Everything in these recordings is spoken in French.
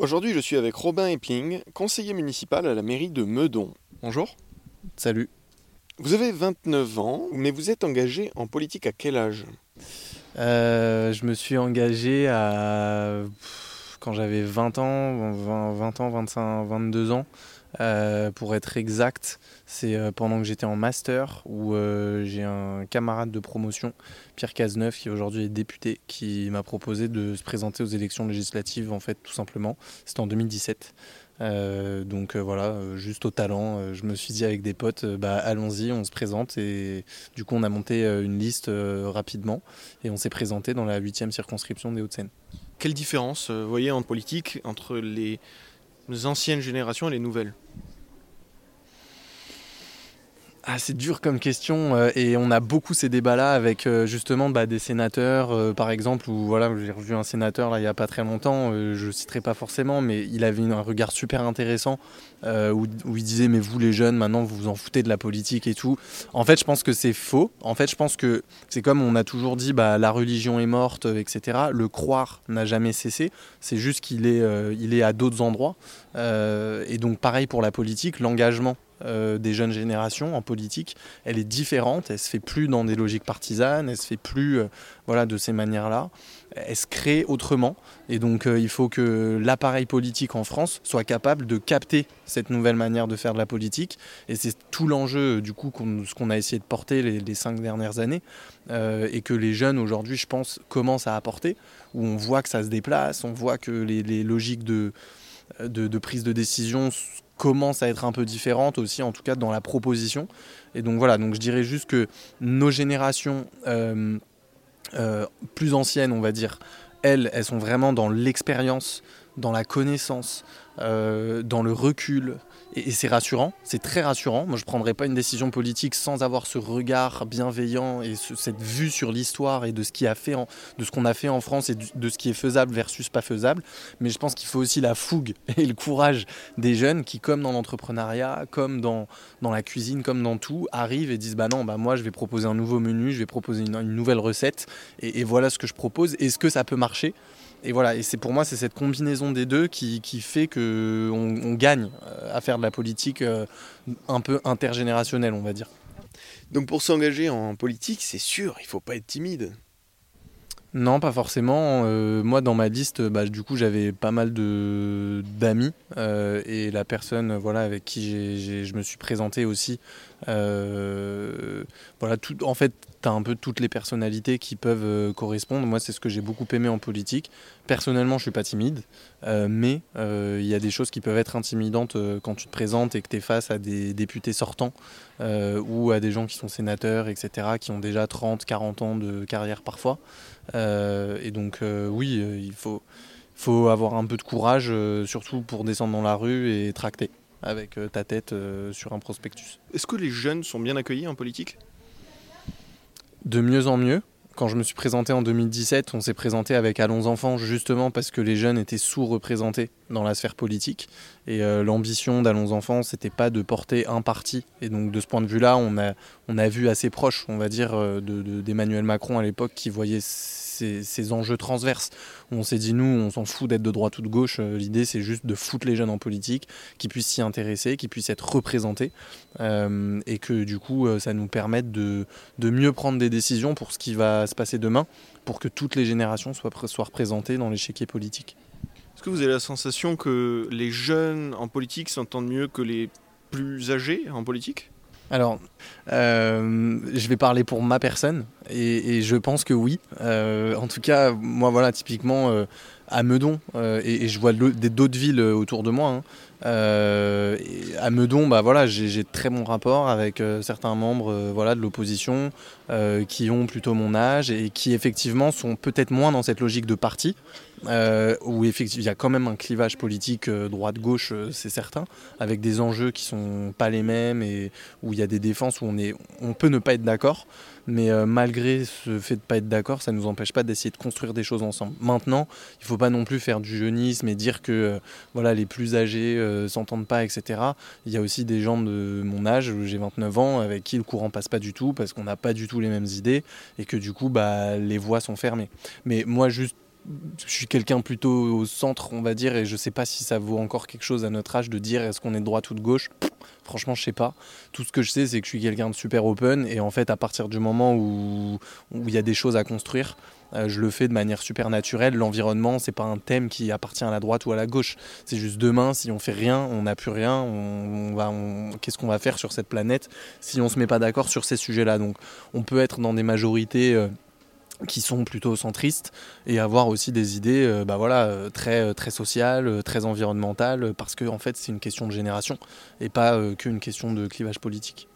Aujourd'hui, je suis avec Robin Epling, conseiller municipal à la mairie de Meudon. Bonjour. Salut. Vous avez 29 ans, mais vous êtes engagé en politique à quel âge? Euh, je me suis engagé à quand j'avais 20 ans, 20, 20 ans, 25, 22 ans. Euh, pour être exact, c'est euh, pendant que j'étais en master où euh, j'ai un camarade de promotion, Pierre Cazeneuve, qui aujourd'hui est député, qui m'a proposé de se présenter aux élections législatives, en fait, tout simplement. C'était en 2017. Euh, donc voilà, juste au talent, je me suis dit avec des potes, bah, allons-y, on se présente. Et du coup, on a monté une liste rapidement et on s'est présenté dans la 8e circonscription des Hauts-de-Seine. Quelle différence, vous voyez, en politique entre les anciennes générations et les nouvelles Ah, c'est dur comme question euh, et on a beaucoup ces débats-là avec euh, justement bah, des sénateurs, euh, par exemple, où voilà, j'ai revu un sénateur là il y a pas très longtemps, je citerai pas forcément, mais il avait un regard super intéressant où, où il disait mais vous les jeunes maintenant vous vous en foutez de la politique et tout. En fait, je pense que c'est faux. En fait, je pense que c'est comme on a toujours dit bah la religion est morte, etc. Le croire n'a jamais cessé. C'est juste qu'il est, il est à d'autres endroits. Et donc pareil pour la politique, l'engagement euh, des jeunes générations en politique, elle est différente, elle se fait plus dans des logiques partisanes, elle se fait plus euh, voilà, de ces manières-là, elle se crée autrement. Et donc euh, il faut que l'appareil politique en France soit capable de capter cette nouvelle manière de faire de la politique. Et c'est tout l'enjeu du coup ce qu'on a essayé de porter les, cinq dernières années, et que les jeunes aujourd'hui, je pense, commencent à apporter, où on voit que ça se déplace, on voit que les, les logiques de, de, de prise de décision commencent à être un peu différentes aussi, en tout cas dans la proposition. Et donc voilà, donc je dirais juste que nos générations euh, euh, plus anciennes, on va dire, elles, elles sont vraiment dans l'expérience, dans la connaissance, euh, dans le recul. Et, c'est rassurant, c'est très rassurant. Moi, je ne prendrais pas une décision politique sans avoir ce regard bienveillant et ce- cette vue sur l'histoire et de ce qu'on a fait en France et de ce qui est faisable versus pas faisable. Mais je pense qu'il faut aussi la fougue et le courage des jeunes qui, comme dans l'entrepreneuriat, comme dans, la cuisine, comme dans tout, arrivent et disent bah non, bah moi je vais proposer un nouveau menu, je vais proposer une, nouvelle recette et, et voilà ce que je propose. Est-ce que ça peut marcher? Et voilà, et c'est pour moi c'est cette combinaison des deux qui, qui fait que on, gagne euh, à faire de la politique euh, un peu intergénérationnelle, on va dire. Donc pour s'engager en politique, c'est sûr, il faut pas être timide. Non, pas forcément. Euh, moi, dans ma liste, bah, du coup, j'avais pas mal de d'amis euh, et la personne, voilà, avec qui je me suis présenté aussi. euh, voilà, tout, en fait, tu as un peu toutes les personnalités qui peuvent euh, correspondre. Moi, c'est ce que j'ai beaucoup aimé en politique. Personnellement, je suis pas timide, euh, mais euh, il y a des choses qui peuvent être intimidantes quand tu te présentes et que tu es face à des députés sortants ou à des gens qui sont sénateurs, etc., qui ont déjà 30, 40 ans de carrière parfois. Et donc oui, il faut, avoir un peu de courage, surtout pour descendre dans la rue et tracter avec ta tête sur un prospectus. Est-ce que les jeunes sont bien accueillis en politique? De mieux en mieux. Quand je me suis présenté en 2017, on s'est présenté avec Allons Enfants justement parce que les jeunes étaient sous-représentés dans la sphère politique. Et euh, l'ambition d'Allons Enfants, c'était pas de porter un parti. Et donc de ce point de vue-là, on a, on a vu assez proche, on va dire, euh, de- de- d'Emmanuel Macron à l'époque qui voyait ces, enjeux transverses. On s'est dit, nous, on s'en fout d'être de droite ou de gauche. Euh, L'idée, c'est juste de foutre les jeunes en politique, qu'ils puissent s'y intéresser, qu'ils puissent être représentés. Et que du coup, ça nous permette de, de mieux prendre des décisions pour ce qui va se passer demain, pour que toutes les générations soient, soient représentées dans l'échiquier politique? Est-ce que vous avez la sensation que les jeunes en politique s'entendent mieux que les plus âgés en politique? Alors, euh, je vais parler pour ma personne et, je pense que oui. Euh, en tout cas, moi, voilà, typiquement euh, à Meudon, euh, et, je vois d'autres villes autour de moi. hein, à Meudon, bah voilà, j'ai très bons rapports avec certains membres voilà, de l'opposition qui ont plutôt mon âge et qui effectivement sont peut-être moins dans cette logique de parti, où effectivement il y a quand même un clivage politique droite-gauche, c'est certain, avec des enjeux qui sont pas les mêmes et où il y a des défenses où on, est, on peut ne pas être d'accord, mais euh, ce fait de pas être d'accord, ça ne nous empêche pas d'essayer de construire des choses ensemble. Maintenant, il ne faut pas non plus faire du jeunisme et dire que euh, voilà, les plus âgés euh, s'entendent pas, etc. Il y a aussi des gens de mon âge, j'ai 29 ans, avec qui le courant passe pas du tout parce qu'on n'a pas du tout les mêmes idées et que du coup, bah, les voies sont fermées. Mais moi, juste je suis quelqu'un plutôt au centre, on va dire, et je sais pas si ça vaut encore quelque chose à notre âge de dire est-ce qu'on est de droite ou de gauche? franchement, je sais pas. Tout ce que je sais, c'est que je suis quelqu'un de super open, et en fait, à partir du moment où il y a des choses à construire, euh, je le fais de manière super naturelle. L'environnement, c'est pas un thème qui appartient à la droite ou à la gauche. C'est juste demain, si on fait rien, on n'a plus rien. On, va, qu'est-ce qu'on va faire sur cette planète si on se met pas d'accord sur ces sujets-là? Donc, on peut être dans des majorités. Euh, qui sont plutôt centristes et avoir aussi des idées euh, bah voilà, très, très sociales, très environnementales, parce que en fait c'est une question de génération et pas qu'une question de clivage politique.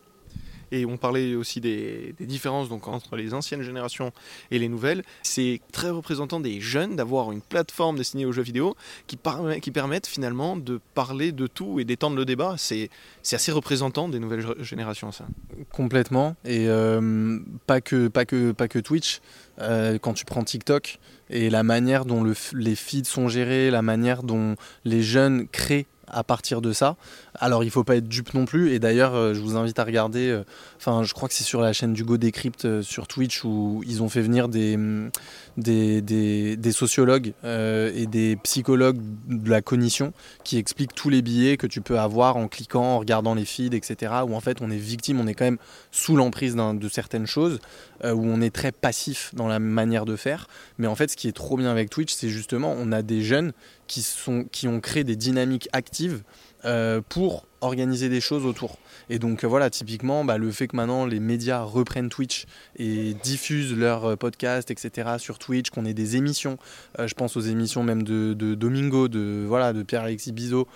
Et on parlait aussi des, différences donc, entre les anciennes générations et les nouvelles. C'est très représentant des jeunes d'avoir une plateforme destinée aux jeux vidéo qui, qui permettent finalement de parler de tout et d'étendre le débat. C'est assez représentant des nouvelles générations, ça. Complètement. Et euh, pas, que, pas, que, pas que Twitch. Euh, quand tu prends TikTok et la manière dont le, les feeds sont gérés, la manière dont les jeunes créent à partir de ça. Alors il faut pas être dupe non plus. Et d'ailleurs, euh, je vous invite à regarder. Euh, enfin, je crois que c'est sur la chaîne du Go euh, sur Twitch où ils ont fait venir des mm, des, des, sociologues et des psychologues de la cognition qui expliquent tous les billets que tu peux avoir en cliquant, en regardant les feeds, etc. Où en fait on est victime, on est quand même sous l'emprise de certaines choses, où on est très passif dans la manière de faire. Mais en fait, ce qui est trop bien avec Twitch, c'est justement on a des jeunes qui, sont, qui ont créé des dynamiques actives euh, pour organiser des choses autour. Et donc euh, voilà, typiquement, bah, le fait que maintenant les médias reprennent Twitch et diffusent leurs euh, podcasts, etc. sur Twitch, qu'on ait des émissions, je pense aux émissions même de, Domingo, de, voilà, de Pierre-Alexis Bizot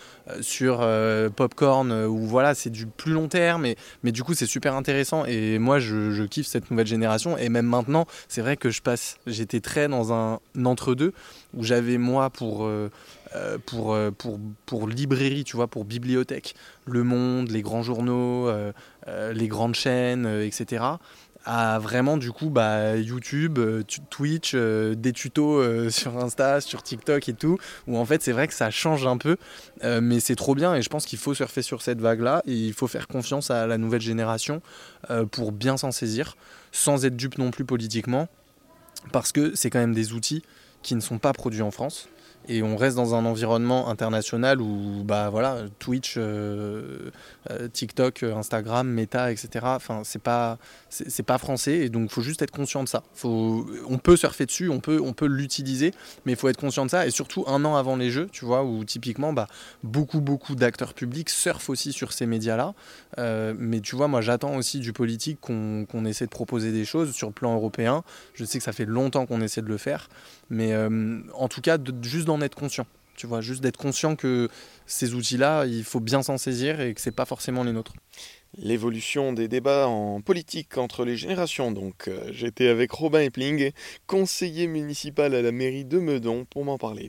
sur Popcorn, où voilà, c'est du plus long terme, mais, du coup c'est super intéressant. Et moi je, kiffe cette nouvelle génération. Et même maintenant, c'est vrai que je passe, j'étais très dans un entre-deux, où j'avais moi pour euh, euh, pour, pour librairie, tu vois, pour bibliothèque, Le Monde, les grands journaux, euh, les grandes chaînes, etc à vraiment du coup bah, YouTube, Twitch, des tutos sur Insta, sur TikTok et tout, où en fait c'est vrai que ça change un peu, mais c'est trop bien et je pense qu'il faut surfer sur cette vague-là et il faut faire confiance à la nouvelle génération pour bien s'en saisir, sans être dupe non plus politiquement, parce que c'est quand même des outils qui ne sont pas produits en France et on reste dans un environnement international où bah voilà Twitch, euh, euh, TikTok, Instagram, Meta, etc. Enfin c'est pas c'est pas français et donc faut juste être conscient de ça. On peut surfer dessus, on peut on peut l'utiliser, mais il faut être conscient de ça et surtout un an avant les jeux, tu vois, où typiquement bah beaucoup beaucoup d'acteurs publics surfent aussi sur ces médias là. Euh, mais tu vois moi j'attends aussi du politique qu'on essaie de proposer des choses sur le plan européen. Je sais que ça fait longtemps qu'on essaie de le faire, mais en tout cas juste d'en être conscient. Tu vois, juste d'être conscient que ces outils-là, il faut bien s'en saisir et que c'est pas forcément les nôtres. L'évolution des débats en politique entre les générations. Donc, euh, j'étais avec Robin Epling, conseiller municipal à la mairie de Meudon, pour m'en parler.